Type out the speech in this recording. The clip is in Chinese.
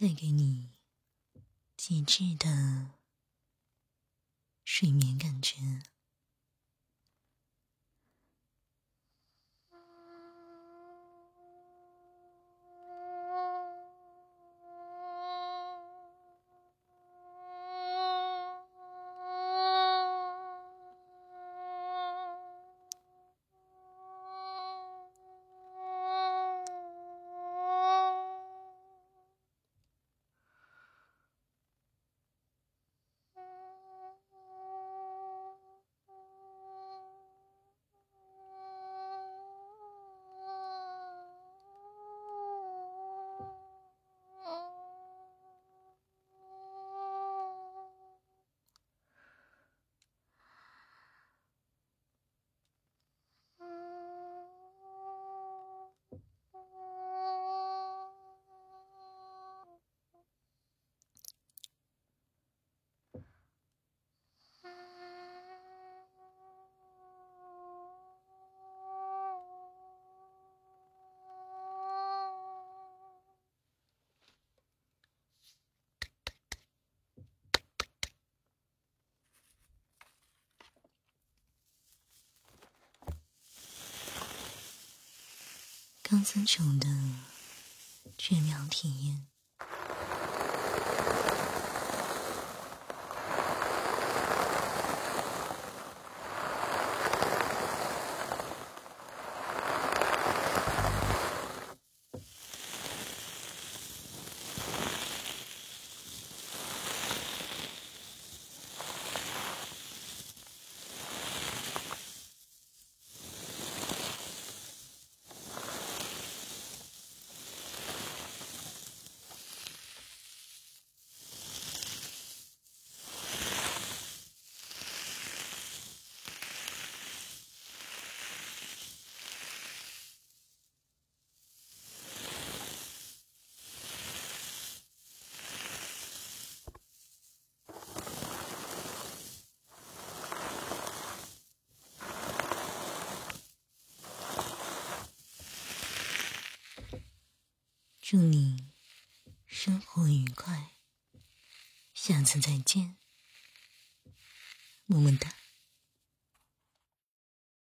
带给你极致的睡眠感觉。刚分手的绝妙体验。祝你生活愉快，下次再见，么么哒。